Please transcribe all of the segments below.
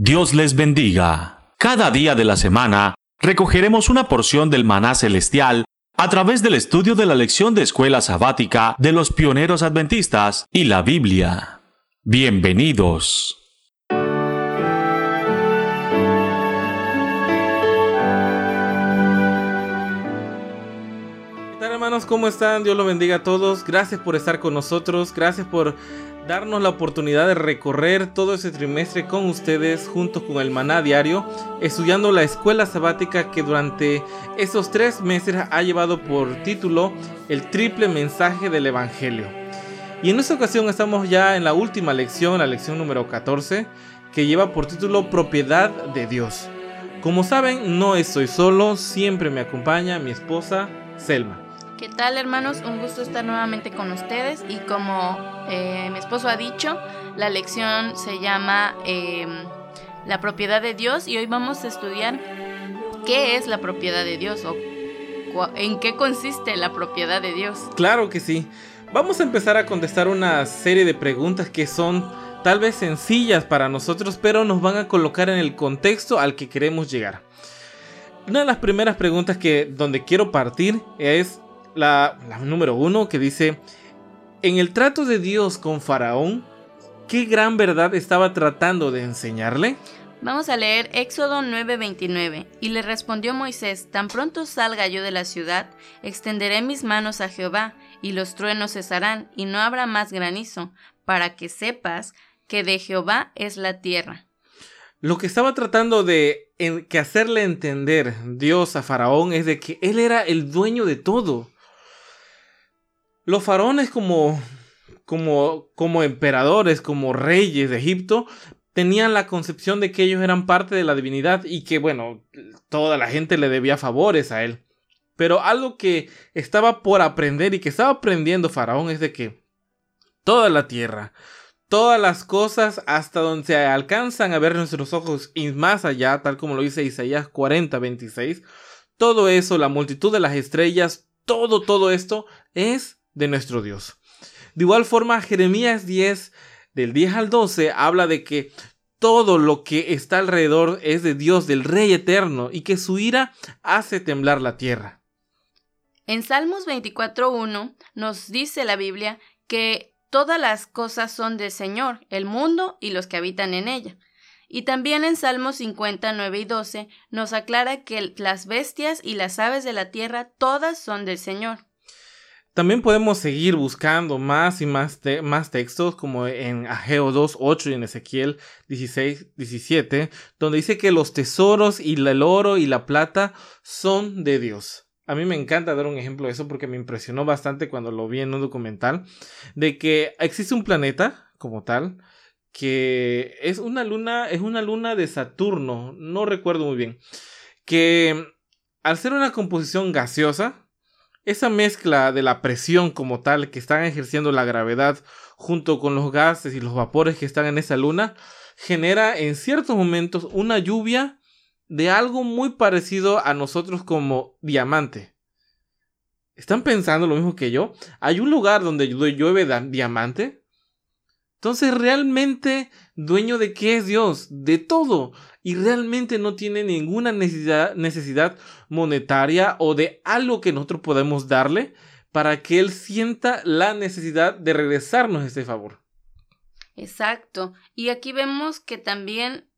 Dios les bendiga. Cada día de la semana recogeremos una porción del maná celestial a través del estudio de la lección de escuela sabática de los pioneros adventistas y la Biblia. Bienvenidos. ¿Qué tal hermanos? ¿Cómo están? Dios los bendiga a todos. Gracias por estar con nosotros. Gracias por darnos la oportunidad de recorrer todo ese trimestre con ustedes junto con el maná diario, estudiando la escuela sabática que durante esos tres meses ha llevado por título el triple mensaje del Evangelio. Y en esta ocasión estamos ya en la última lección, la lección número 14, que lleva por título Propiedad de Dios. Como saben, no estoy solo, siempre me acompaña mi esposa Selma. ¿Qué tal hermanos? Un gusto estar nuevamente con ustedes y como eh, mi esposo ha dicho, la lección se llama em, La propiedad de Dios y hoy vamos a estudiar qué es la propiedad de Dios o en qué consiste la propiedad de Dios. Claro que sí. Vamos a empezar a contestar una serie de preguntas que son tal vez sencillas para nosotros, pero nos van a colocar en el contexto al que queremos llegar. Una de las primeras preguntas que donde quiero partir es la, número uno que dice, en el trato de Dios con Faraón, ¿qué gran verdad estaba tratando de enseñarle? Vamos a leer Éxodo 9:29. Y le respondió Moisés, tan pronto salga yo de la ciudad, extenderé mis manos a Jehová, y los truenos cesarán, y no habrá más granizo, para que sepas que de Jehová es la tierra. Lo que estaba tratando de que hacerle entender Dios a Faraón es de que él era el dueño de todo. Los faraones como, como, como emperadores, como reyes de Egipto, tenían la concepción de que ellos eran parte de la divinidad y que, bueno, toda la gente le debía favores a él. Pero algo que estaba por aprender y que estaba aprendiendo Faraón es de que toda la tierra, todas las cosas hasta donde se alcanzan a ver nuestros ojos y más allá, tal como lo dice Isaías 40, 26, todo eso, la multitud de las estrellas, todo, todo esto es de nuestro Dios. De igual forma, Jeremías 10, del 10 al 12, habla de que todo lo que está alrededor es de Dios, del Rey eterno, y que su ira hace temblar la tierra. En Salmos 24.1 nos dice la Biblia que todas las cosas son del Señor, el mundo y los que habitan en ella. Y también en Salmos 59 y 12 nos aclara que las bestias y las aves de la tierra todas son del Señor. También podemos seguir buscando más y más, más textos como en Ageo 2, 8 y en Ezequiel 16, 17, donde dice que los tesoros y el oro y la plata son de Dios. A mí me encanta dar un ejemplo de eso porque me impresionó bastante cuando lo vi en un documental, de que existe un planeta como tal, que es una luna, es una luna de Saturno, no recuerdo muy bien, que al ser una composición gaseosa, esa mezcla de la presión como tal que están ejerciendo la gravedad junto con los gases y los vapores que están en esa luna genera en ciertos momentos una lluvia de algo muy parecido a nosotros como diamante. ¿Están pensando lo mismo que yo? ¿Hay un lugar donde llueve diamante? Entonces, ¿realmente dueño de qué es Dios? De todo y realmente no tiene ninguna necesidad, necesidad monetaria o de algo que nosotros podemos darle para que Él sienta la necesidad de regresarnos ese favor. Exacto. Y aquí vemos que también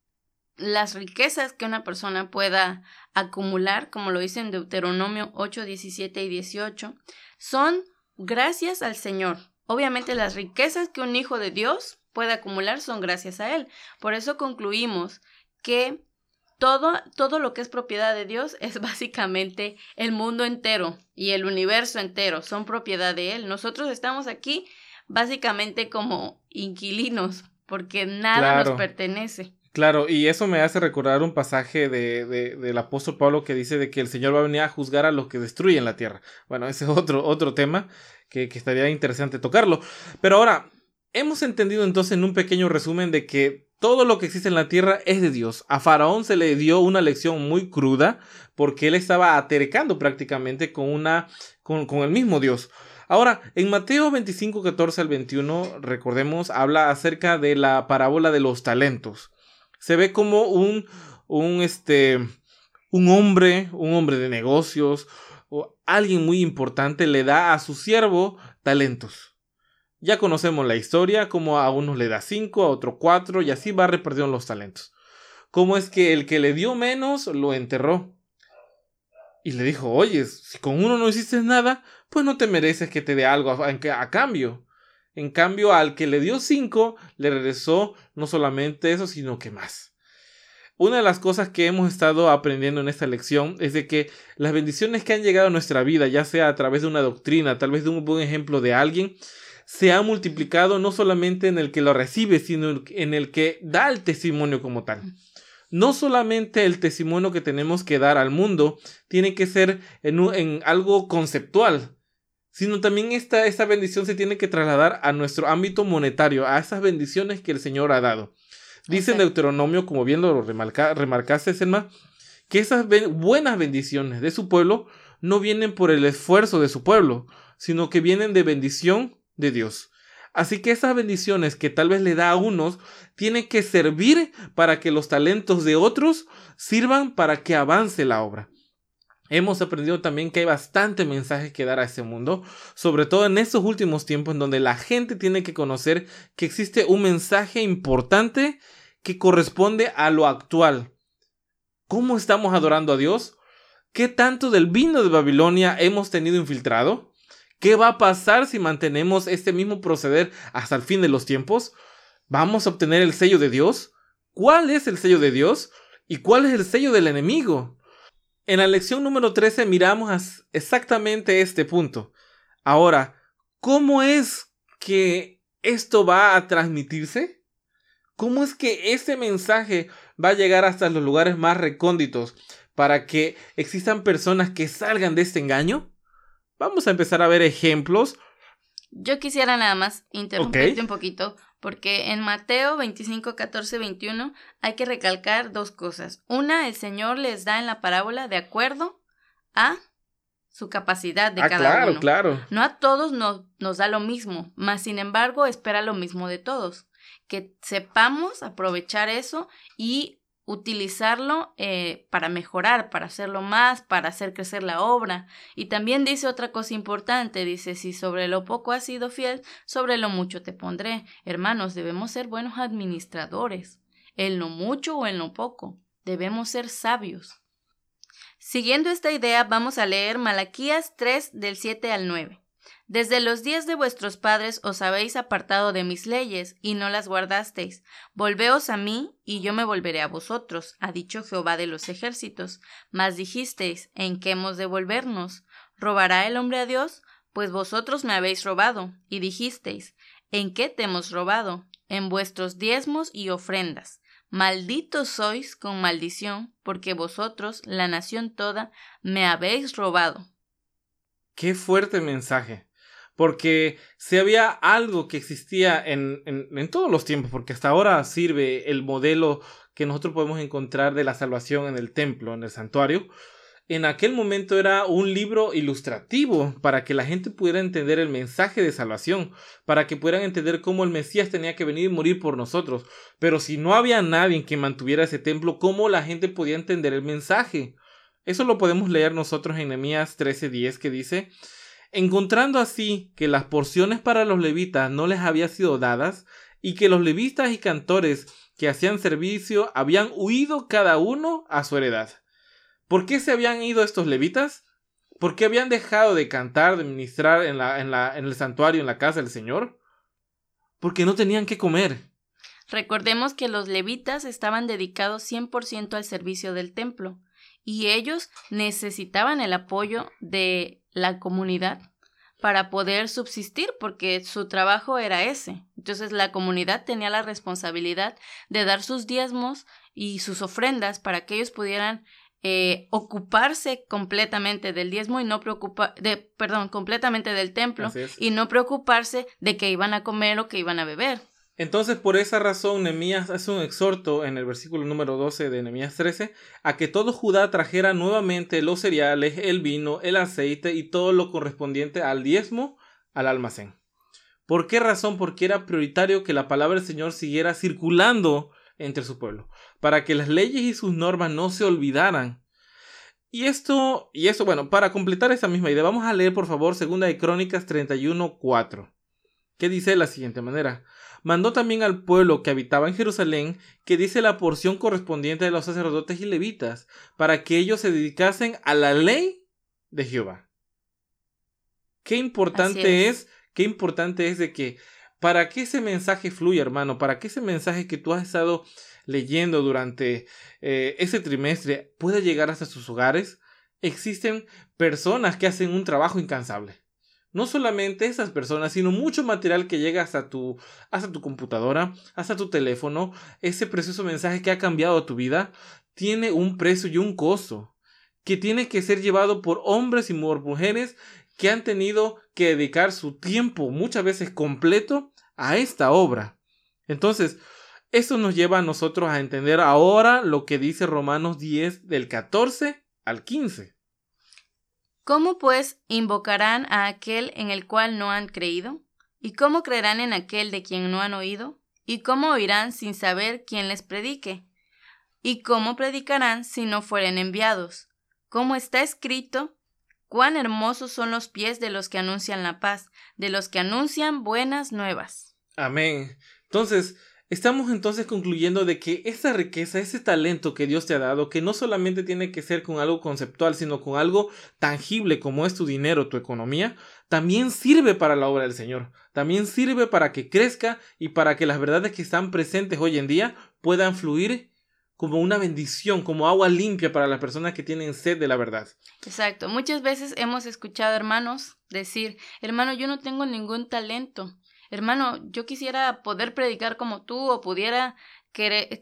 las riquezas que una persona pueda acumular, como lo dice en Deuteronomio 8, 17 y 18, son gracias al Señor. Obviamente las riquezas que un hijo de Dios puede acumular son gracias a Él. Por eso concluimos que todo, todo lo que es propiedad de Dios es básicamente el mundo entero y el universo entero, son propiedad de Él. Nosotros estamos aquí básicamente como inquilinos, porque nada nos pertenece. Claro, y eso me hace recordar un pasaje de, del apóstol Pablo que dice de que el Señor va a venir a juzgar a los que destruyen la tierra. Bueno, ese es otro, otro tema que, que estaría interesante tocarlo. Pero ahora, hemos entendido entonces en un pequeño resumen de que todo lo que existe en la tierra es de Dios. A Faraón se le dio una lección muy cruda porque él estaba atercando prácticamente con, una, con, con el mismo Dios. Ahora, en Mateo 25, 14 al 21, recordemos, habla acerca de la parábola de los talentos. Se ve como un, un, este, un hombre, un hombre de negocios, o alguien muy importante le da a su siervo talentos. Ya conocemos la historia, como a unos le da cinco, a otro cuatro, y así va repartiendo los talentos. Cómo es que el que le dio menos lo enterró. Y le dijo, oye, si con uno no hiciste nada, pues no te mereces que te dé algo a cambio. En cambio, al que le dio cinco, le regresó no solamente eso, sino que más. Una de las cosas que hemos estado aprendiendo en esta lección es de que las bendiciones que han llegado a nuestra vida, ya sea a través de una doctrina, tal vez de un buen ejemplo de alguien, se han multiplicado no solamente en el que lo recibe, sino en el que da el testimonio como tal. No solamente el testimonio que tenemos que dar al mundo tiene que ser en, algo conceptual, sino también esta, esta bendición se tiene que trasladar a nuestro ámbito monetario, a esas bendiciones que el Señor ha dado. Dice en Deuteronomio, como bien lo remarca, remarcaste, Selma, que esas buenas bendiciones de su pueblo no vienen por el esfuerzo de su pueblo, sino que vienen de bendición de Dios. Así que esas bendiciones que tal vez le da a unos tienen que servir para que los talentos de otros sirvan para que avance la obra. Hemos aprendido también que hay bastante mensaje que dar a este mundo, sobre todo en estos últimos tiempos en donde la gente tiene que conocer que existe un mensaje importante que corresponde a lo actual. ¿Cómo estamos adorando a Dios? ¿Qué tanto del vino de Babilonia hemos tenido infiltrado? ¿Qué va a pasar si mantenemos este mismo proceder hasta el fin de los tiempos? ¿Vamos a obtener el sello de Dios? ¿Cuál es el sello de Dios? ¿Y cuál es el sello del enemigo? En la lección número 13 miramos exactamente este punto. Ahora, ¿cómo es que esto va a transmitirse? ¿Cómo es que ese mensaje va a llegar hasta los lugares más recónditos para que existan personas que salgan de este engaño? Vamos a empezar a ver ejemplos. Yo quisiera nada más interrumpirte un poquito porque en Mateo 25, 14, 21 hay que recalcar dos cosas. Una, el Señor les da en la parábola de acuerdo a su capacidad de ah, cada claro, uno. Claro. No a todos nos, nos da lo mismo, mas sin embargo espera lo mismo de todos. Que sepamos aprovechar eso y utilizarlo eh, para mejorar, para hacerlo más, para hacer crecer la obra. Y también dice otra cosa importante, dice, si sobre lo poco has sido fiel, sobre lo mucho te pondré. Hermanos, debemos ser buenos administradores, en lo mucho o en lo poco. Debemos ser sabios. Siguiendo esta idea, vamos a leer Malaquías 3 del 7 al 9. Desde los días de vuestros padres os habéis apartado de mis leyes, y no las guardasteis. Volveos a mí, y yo me volveré a vosotros, ha dicho Jehová de los ejércitos. Mas dijisteis, ¿en qué hemos de volvernos? ¿Robará el hombre a Dios? Pues vosotros me habéis robado, y dijisteis, ¿en qué te hemos robado? En vuestros diezmos y ofrendas. Malditos sois con maldición, porque vosotros, la nación toda, me habéis robado. Qué fuerte mensaje porque si había algo que existía en, en, todos los tiempos, porque hasta ahora sirve el modelo que nosotros podemos encontrar de la salvación en el templo, en el santuario, en aquel momento era un libro ilustrativo para que la gente pudiera entender el mensaje de salvación, para que pudieran entender cómo el Mesías tenía que venir y morir por nosotros. Pero si no había nadie que mantuviera ese templo, ¿cómo la gente podía entender el mensaje? Eso lo podemos leer nosotros en Nehemías 13:10 que dice, encontrando así que las porciones para los levitas no les habían sido dadas, y que los levitas y cantores que hacían servicio habían huido cada uno a su heredad. ¿Por qué se habían ido estos levitas? ¿Por qué habían dejado de cantar, de ministrar en el santuario, en la casa del Señor? Porque no tenían que comer. Recordemos que los levitas estaban dedicados 100% al servicio del templo y ellos necesitaban el apoyo de la comunidad para poder subsistir porque su trabajo era ese. Entonces la comunidad tenía la responsabilidad de dar sus diezmos y sus ofrendas para que ellos pudieran eh, ocuparse completamente del diezmo y no preocupar, de, perdón, completamente del templo y no preocuparse de que iban a comer o que iban a beber. Entonces, por esa razón, Nehemías hace un exhorto en el versículo número 12 de Nehemías 13 a que todo Judá trajera nuevamente los cereales, el vino, el aceite y todo lo correspondiente al diezmo al almacén. ¿Por qué razón? Porque era prioritario que la palabra del Señor siguiera circulando entre su pueblo, para que las leyes y sus normas no se olvidaran. Y esto, y eso, bueno, para completar esa misma idea, vamos a leer por favor Segunda de Crónicas 31.4, que dice de la siguiente manera. Mandó también al pueblo que habitaba en Jerusalén que dice la porción correspondiente de los sacerdotes y levitas, para que ellos se dedicasen a la ley de Jehová. Qué importante es. qué importante es de que para que ese mensaje fluya, hermano, para que ese mensaje que tú has estado leyendo durante eh, ese trimestre pueda llegar hasta sus hogares, existen personas que hacen un trabajo incansable. No solamente esas personas, sino mucho material que llega hasta tu, hasta tu computadora, hasta tu teléfono, ese precioso mensaje que ha cambiado tu vida, tiene un precio y un costo, que tiene que ser llevado por hombres y mujeres que han tenido que dedicar su tiempo, muchas veces completo, a esta obra. Entonces, esto nos lleva a nosotros a entender ahora lo que dice Romanos 10 del 14 al 15. ¿Cómo pues invocarán a aquel en el cual no han creído? ¿Y cómo creerán en aquel de quien no han oído? ¿Y cómo oirán sin saber quién les predique? ¿Y cómo predicarán si no fueren enviados? Como está escrito, Cuán hermosos son los pies de los que anuncian la paz, de los que anuncian buenas nuevas. Amén. Entonces, estamos entonces concluyendo de que esa riqueza, ese talento que Dios te ha dado, que no solamente tiene que ser con algo conceptual, sino con algo tangible como es tu dinero, tu economía, también sirve para la obra del Señor. También sirve para que crezca y para que las verdades que están presentes hoy en día puedan fluir como una bendición, como agua limpia para las personas que tienen sed de la verdad. Exacto. Muchas veces hemos escuchado hermanos decir, hermano, yo no tengo ningún talento. Hermano, yo quisiera poder predicar como tú o pudiera,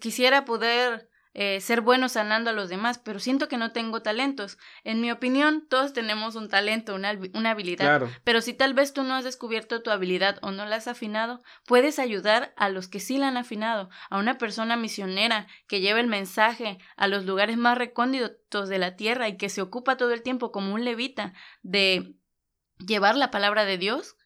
quisiera poder eh, ser bueno sanando a los demás, pero siento que no tengo talentos. En mi opinión, todos tenemos un talento, una, una habilidad, pero si tal vez tú no has descubierto tu habilidad o no la has afinado, puedes ayudar a los que sí la han afinado, a una persona misionera que lleva el mensaje a los lugares más recónditos de la tierra y que se ocupa todo el tiempo como un levita de llevar la palabra de Dios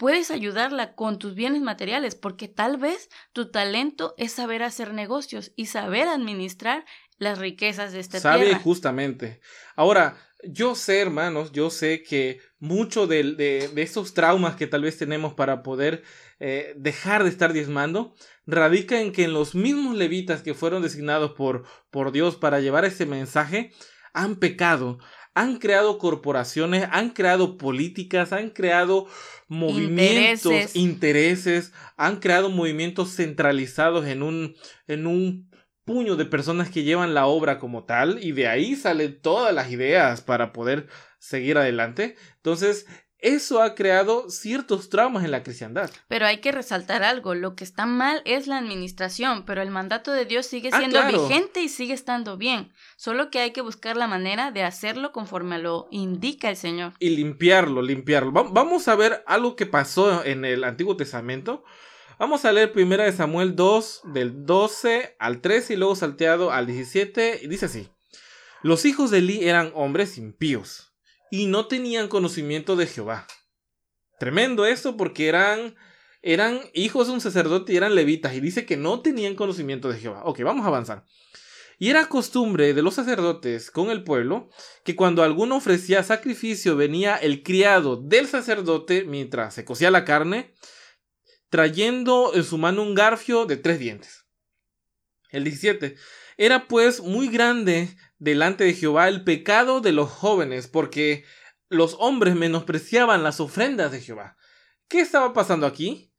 puedes ayudarla con tus bienes materiales, porque tal vez tu talento es saber hacer negocios y saber administrar las riquezas de esta Sabe tierra. justamente. Ahora, yo sé, hermanos, yo sé que mucho de, de, estos traumas que tal vez tenemos para poder eh, dejar de estar diezmando, radica en que en los mismos levitas que fueron designados por, por Dios para llevar ese mensaje, han pecado, han creado corporaciones, han creado políticas, han creado movimientos, intereses. han creado movimientos centralizados en un, en un puño de personas que llevan la obra como tal y de ahí salen todas las ideas para poder seguir adelante. Entonces, eso ha creado ciertos traumas en la cristiandad. Pero hay que resaltar algo, lo que está mal es la administración, pero el mandato de Dios sigue ah, siendo vigente y sigue estando bien, solo que hay que buscar la manera de hacerlo conforme lo indica el Señor. Y limpiarlo, limpiarlo. Vamos a ver algo que pasó en el Antiguo Testamento. Vamos a leer primera de Samuel 2, del 12 al 13 y luego salteado al 17, y dice así. Los hijos de Eli eran hombres impíos y no tenían conocimiento de Jehová. Tremendo esto porque eran, eran hijos de un sacerdote y eran levitas y dice que no tenían conocimiento de Jehová. Ok, vamos a avanzar. Y era costumbre de los sacerdotes con el pueblo que cuando alguno ofrecía sacrificio venía el criado del sacerdote mientras se cocía la carne, trayendo en su mano un garfio de tres dientes. El 17. Era pues muy grande delante de Jehová el pecado de los jóvenes, porque los hombres menospreciaban las ofrendas de Jehová. ¿Qué estaba pasando aquí?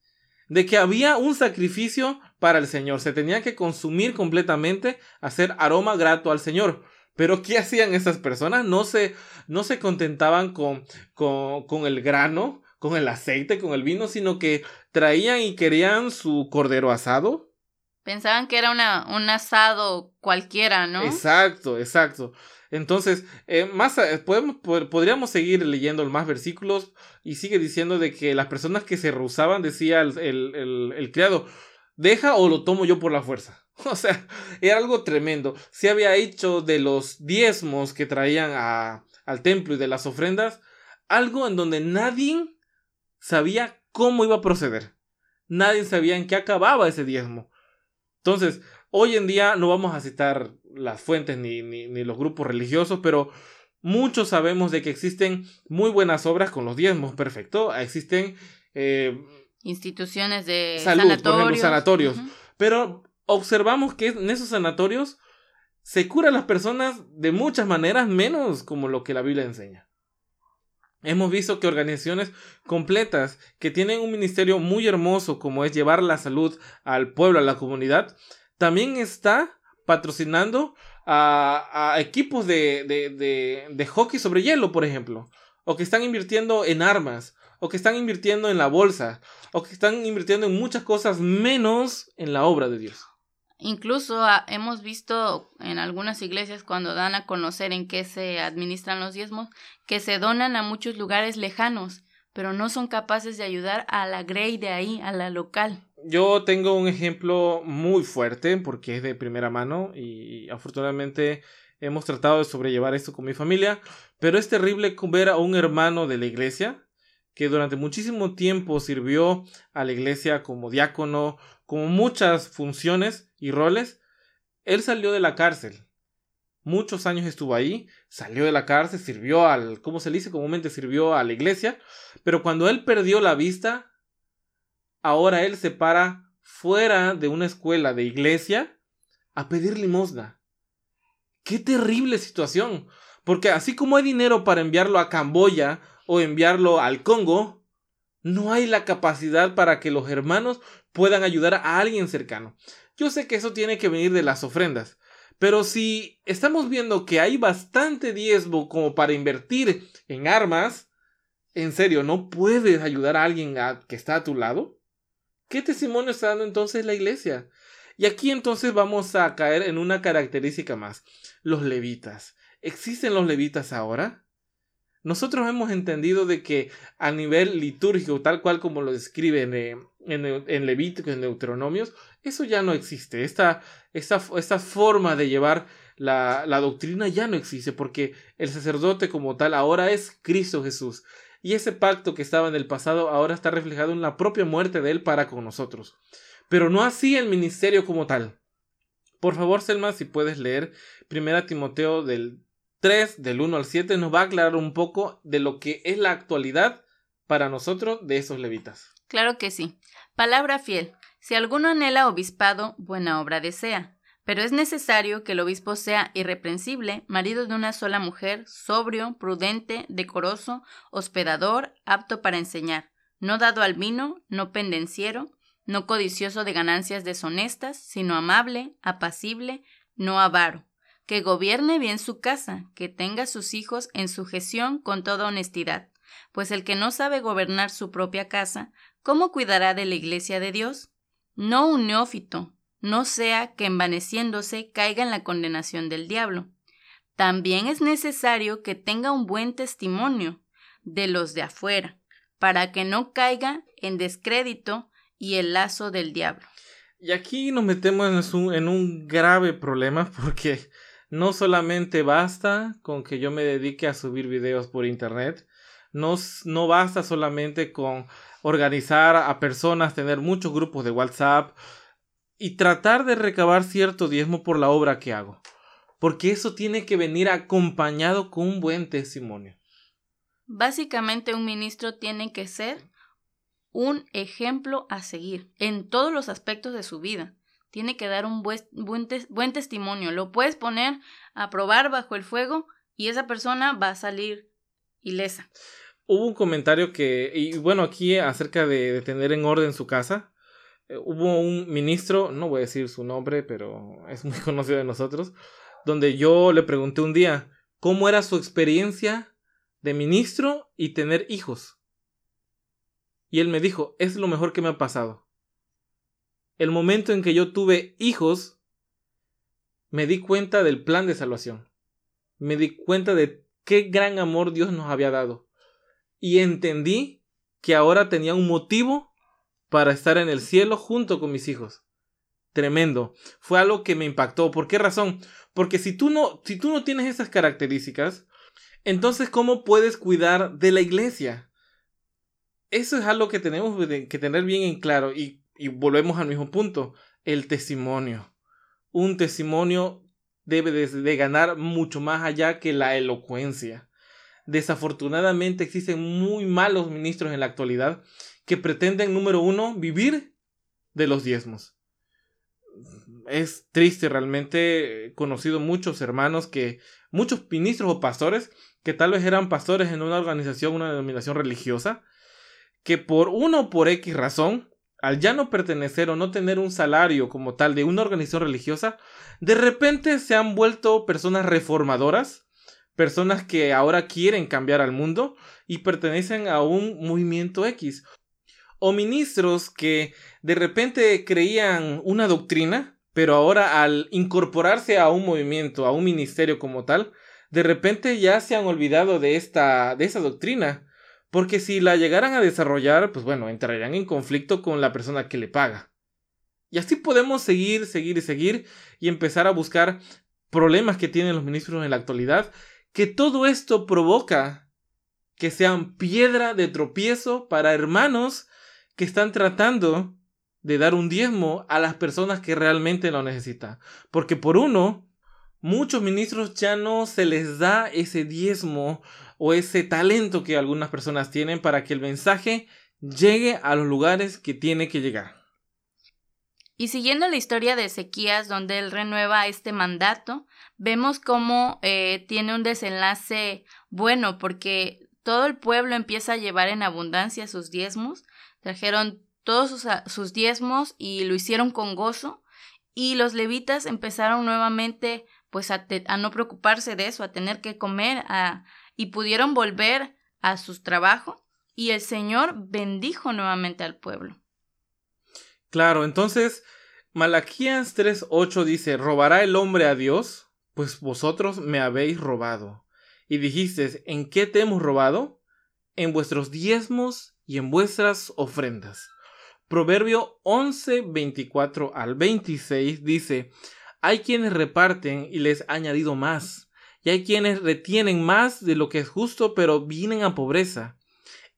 De que había un sacrificio para el Señor, se tenía que consumir completamente, hacer aroma grato al Señor. Pero ¿qué hacían esas personas? No se, no se contentaban con, con, con el grano, con el aceite, con el vino, sino que traían y querían su cordero asado, Pensaban que era una, un asado cualquiera, ¿no? Exacto, exacto. Entonces, eh, más podemos, podríamos seguir leyendo más versículos y sigue diciendo de que las personas que se rehusaban, decía el, el, criado, deja o lo tomo yo por la fuerza. O sea, era algo tremendo. Se había hecho de los diezmos que traían a, al templo y de las ofrendas algo en donde nadie sabía cómo iba a proceder. Nadie sabía en qué acababa ese diezmo. Entonces, Hoy en día no vamos a citar las fuentes ni, ni, ni los grupos religiosos, pero muchos sabemos de que existen muy buenas obras con los diezmos, perfecto. Existen eh, instituciones de salud, sanatorios. por ejemplo, sanatorios. Pero observamos que en esos sanatorios se curan las personas de muchas maneras, menos como lo que la Biblia enseña. Hemos visto que organizaciones completas que tienen un ministerio muy hermoso como es llevar la salud al pueblo, a la comunidad, también está patrocinando a, equipos de hockey sobre hielo, por ejemplo, o que están invirtiendo en armas, o que están invirtiendo en la bolsa, o que están invirtiendo en muchas cosas menos en la obra de Dios. Incluso ah, hemos visto en algunas iglesias cuando dan a conocer en qué se administran los diezmos, que se donan a muchos lugares lejanos, pero no son capaces de ayudar a la Grey de ahí, a la local. Yo tengo un ejemplo muy fuerte porque es de primera mano y afortunadamente hemos tratado de sobrellevar esto con mi familia, pero es terrible ver a un hermano de la iglesia que durante muchísimo tiempo sirvió a la iglesia como diácono, como muchas funciones y roles. Él salió de la cárcel. Muchos años estuvo ahí, salió de la cárcel, sirvió al, ¿cómo se dice? Comúnmente sirvió a la iglesia, pero cuando él perdió la vista, ahora él se para fuera de una escuela de iglesia a pedir limosna. Qué terrible situación, porque así como hay dinero para enviarlo a Camboya o enviarlo al Congo, no hay la capacidad para que los hermanos puedan ayudar a alguien cercano. Yo sé que eso tiene que venir de las ofrendas, pero si estamos viendo que hay bastante diezmo como para invertir en armas, en serio, ¿no puedes ayudar a alguien que está a tu lado? ¿Qué testimonio está dando entonces la iglesia? Y aquí entonces vamos a caer en una característica más. Los levitas. ¿Existen los levitas ahora? Nosotros hemos entendido de que a nivel litúrgico, tal cual como lo describen eh, en, en Levítico, en Deuteronomios, eso ya no existe. Esta, esta, esta forma de llevar la, la doctrina ya no existe porque el sacerdote como tal ahora es Cristo Jesús. Y ese pacto que estaba en el pasado ahora está reflejado en la propia muerte de Él para con nosotros. Pero no así el ministerio como tal. Por favor, Selma, si puedes leer 1 Timoteo del 3, del 1 al 7, nos va a aclarar un poco de lo que es la actualidad para nosotros de esos levitas. Claro que sí. Palabra fiel. Si alguno anhela obispado, buena obra desea. Pero es necesario que el obispo sea irreprensible, marido de una sola mujer, sobrio, prudente, decoroso, hospedador, apto para enseñar, no dado al vino, no pendenciero, no codicioso de ganancias deshonestas, sino amable, apacible, no avaro, que gobierne bien su casa, que tenga sus hijos en sujeción con toda honestidad, pues el que no sabe gobernar su propia casa, ¿cómo cuidará de la iglesia de Dios? No un neófito, no sea que envaneciéndose caiga en la condenación del diablo. También es necesario que tenga un buen testimonio de los de afuera, para que no caiga en descrédito y el lazo del diablo. Y aquí nos metemos en un grave problema porque no solamente basta con que yo me dedique a subir videos por internet, no, no basta solamente con organizar a personas, tener muchos grupos de WhatsApp y tratar de recabar cierto diezmo por la obra que hago. Porque eso tiene que venir acompañado con un buen testimonio. Básicamente un ministro tiene que ser un ejemplo a seguir en todos los aspectos de su vida. Tiene que dar un buen, buen, tes buen testimonio. Lo puedes poner a probar bajo el fuego y esa persona va a salir ilesa. Hubo un comentario que, y bueno, aquí acerca de, de tener en orden su casa, eh, hubo un ministro, no voy a decir su nombre, pero es muy conocido de nosotros, donde yo le pregunté un día cómo era su experiencia de ministro y tener hijos. Y él me dijo, es lo mejor que me ha pasado. El momento en que yo tuve hijos, me di cuenta del plan de salvación. Me di cuenta de qué gran amor Dios nos había dado. Y entendí que ahora tenía un motivo para estar en el cielo junto con mis hijos. Tremendo. Fue algo que me impactó. ¿Por qué razón? Porque si tú no, si tú no tienes esas características, entonces ¿cómo puedes cuidar de la iglesia? Eso es algo que tenemos que tener bien en claro y, y volvemos al mismo punto, el testimonio. un testimonio debe de, ganar mucho más allá que la elocuencia. Desafortunadamente existen muy malos ministros en la actualidad que pretenden, número uno, vivir de los diezmos. Es triste realmente, he conocido muchos hermanos que, muchos ministros o pastores que tal vez eran pastores en una organización, una denominación religiosa, que por uno o por X razón, al ya no pertenecer o no tener un salario como tal de una organización religiosa, de repente se han vuelto personas reformadoras, personas que ahora quieren cambiar al mundo y pertenecen a un movimiento X. O ministros que de repente creían una doctrina, pero ahora al incorporarse a un movimiento, a un ministerio como tal, de repente ya se han olvidado de esta de esa doctrina porque si la llegaran a desarrollar, pues bueno, entrarían en conflicto con la persona que le paga. Y así podemos seguir, seguir y seguir y empezar a buscar problemas que tienen los ministros en la actualidad, que todo esto provoca que sean piedra de tropiezo para hermanos que están tratando de dar un diezmo a las personas que realmente lo necesitan. Porque por uno, muchos ministros ya no se les da ese diezmo o ese talento que algunas personas tienen para que el mensaje llegue a los lugares que tiene que llegar. Y siguiendo la historia de Ezequías, donde él renueva este mandato, vemos cómo eh, tiene un desenlace bueno, porque todo el pueblo empieza a llevar en abundancia sus diezmos, trajeron todos sus, sus diezmos y lo hicieron con gozo, y los levitas empezaron nuevamente pues a, no preocuparse de eso, a tener que comer, a, y pudieron volver a su trabajo, y el Señor bendijo nuevamente al pueblo. Claro, entonces Malaquías 3:8 dice, ¿robará el hombre a Dios? Pues vosotros me habéis robado. Y dijisteis, ¿en qué te hemos robado? En vuestros diezmos y en vuestras ofrendas. Proverbio 11, 24 al 26 dice, hay quienes reparten y les ha añadido más, y hay quienes retienen más de lo que es justo, pero vienen a pobreza.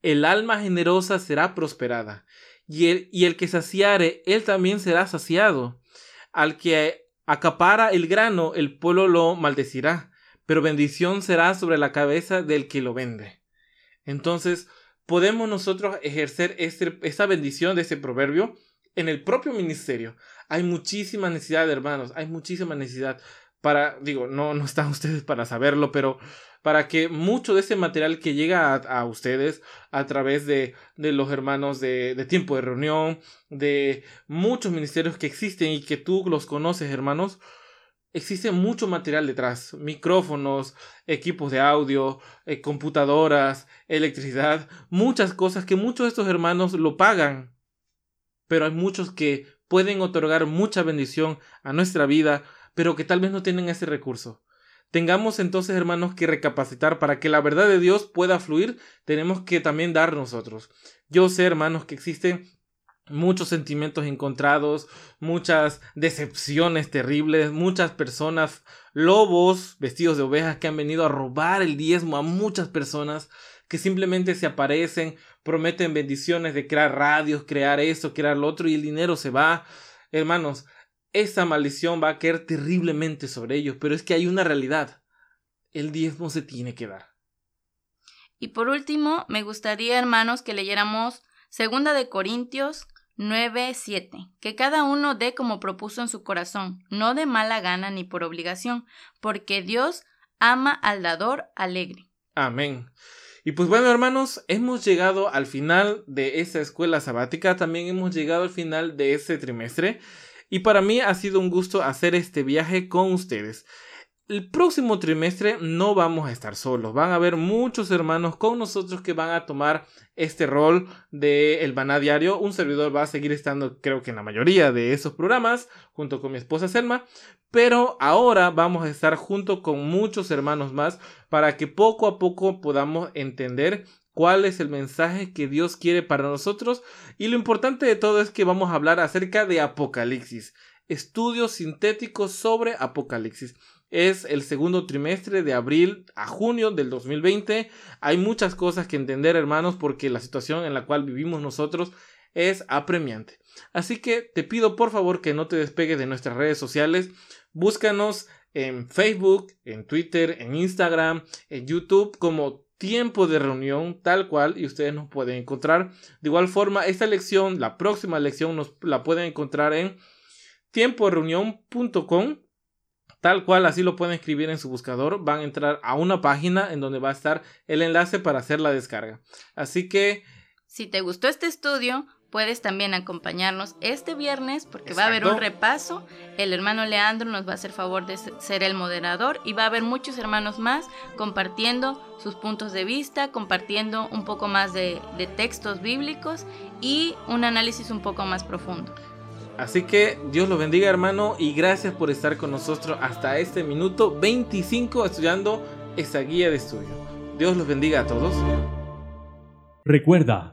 El alma generosa será prosperada, y el, y el que saciare, él también será saciado. Al que acapara el grano, el pueblo lo maldecirá, pero bendición será sobre la cabeza del que lo vende. Entonces, podemos nosotros ejercer este, esta bendición de ese proverbio en el propio ministerio. Hay muchísima necesidad, hermanos, hay muchísima necesidad para, digo, no, no están ustedes para saberlo, pero para que mucho de ese material que llega a, ustedes a través de, de los hermanos de, de, tiempo de reunión, de muchos ministerios que existen y que tú los conoces, hermanos, existe mucho material detrás, micrófonos, equipos de audio, eh, computadoras, electricidad, muchas cosas que muchos de estos hermanos lo pagan, pero hay muchos que pueden otorgar mucha bendición a nuestra vida, pero que tal vez no tienen ese recurso. Tengamos entonces, hermanos, que recapacitar para que la verdad de Dios pueda fluir, tenemos que también dar nosotros. Yo sé, hermanos, que existen muchos sentimientos encontrados, muchas decepciones terribles, muchas personas, lobos vestidos de ovejas que han venido a robar el diezmo a muchas personas que simplemente se aparecen, prometen bendiciones de crear radios, crear esto, crear lo otro y el dinero se va. Hermanos, esa maldición va a caer terriblemente sobre ellos, pero es que hay una realidad. El diezmo se tiene que dar. Y por último, me gustaría, hermanos, que leyéramos Segunda de Corintios 9, 7. Que cada uno dé como propuso en su corazón, no de mala gana ni por obligación, porque Dios ama al dador alegre. Amén. Y pues bueno, hermanos, hemos llegado al final de esa escuela sabática, también hemos llegado al final de ese trimestre. Y para mí ha sido un gusto hacer este viaje con ustedes. El próximo trimestre no vamos a estar solos, van a haber muchos hermanos con nosotros que van a tomar este rol de el Baná Diario. Un servidor va a seguir estando, creo que en la mayoría de esos programas, junto con mi esposa Selma, pero ahora vamos a estar junto con muchos hermanos más para que poco a poco podamos entender cuál es el mensaje que Dios quiere para nosotros y lo importante de todo es que vamos a hablar acerca de Apocalipsis, estudios sintéticos sobre Apocalipsis. Es el segundo trimestre de abril a junio del 2020. Hay muchas cosas que entender, hermanos, porque la situación en la cual vivimos nosotros es apremiante. Así que te pido por favor que no te despegues de nuestras redes sociales. Búscanos en Facebook, en Twitter, en Instagram, en YouTube como tiempo de reunión tal cual y ustedes nos pueden encontrar. De igual forma, esta lección, la próxima lección nos la pueden encontrar en tiemporeunión.com tal cual así lo pueden escribir en su buscador. Van a entrar a una página en donde va a estar el enlace para hacer la descarga. Así que... Si te gustó este estudio, puedes también acompañarnos este viernes porque va a haber un repaso. El hermano Leandro nos va a hacer favor de ser el moderador y va a haber muchos hermanos más compartiendo sus puntos de vista, compartiendo un poco más de, de textos bíblicos y un análisis un poco más profundo. Así que Dios los bendiga hermano y gracias por estar con nosotros hasta este minuto 25 estudiando esta guía de estudio. Dios los bendiga a todos. Recuerda,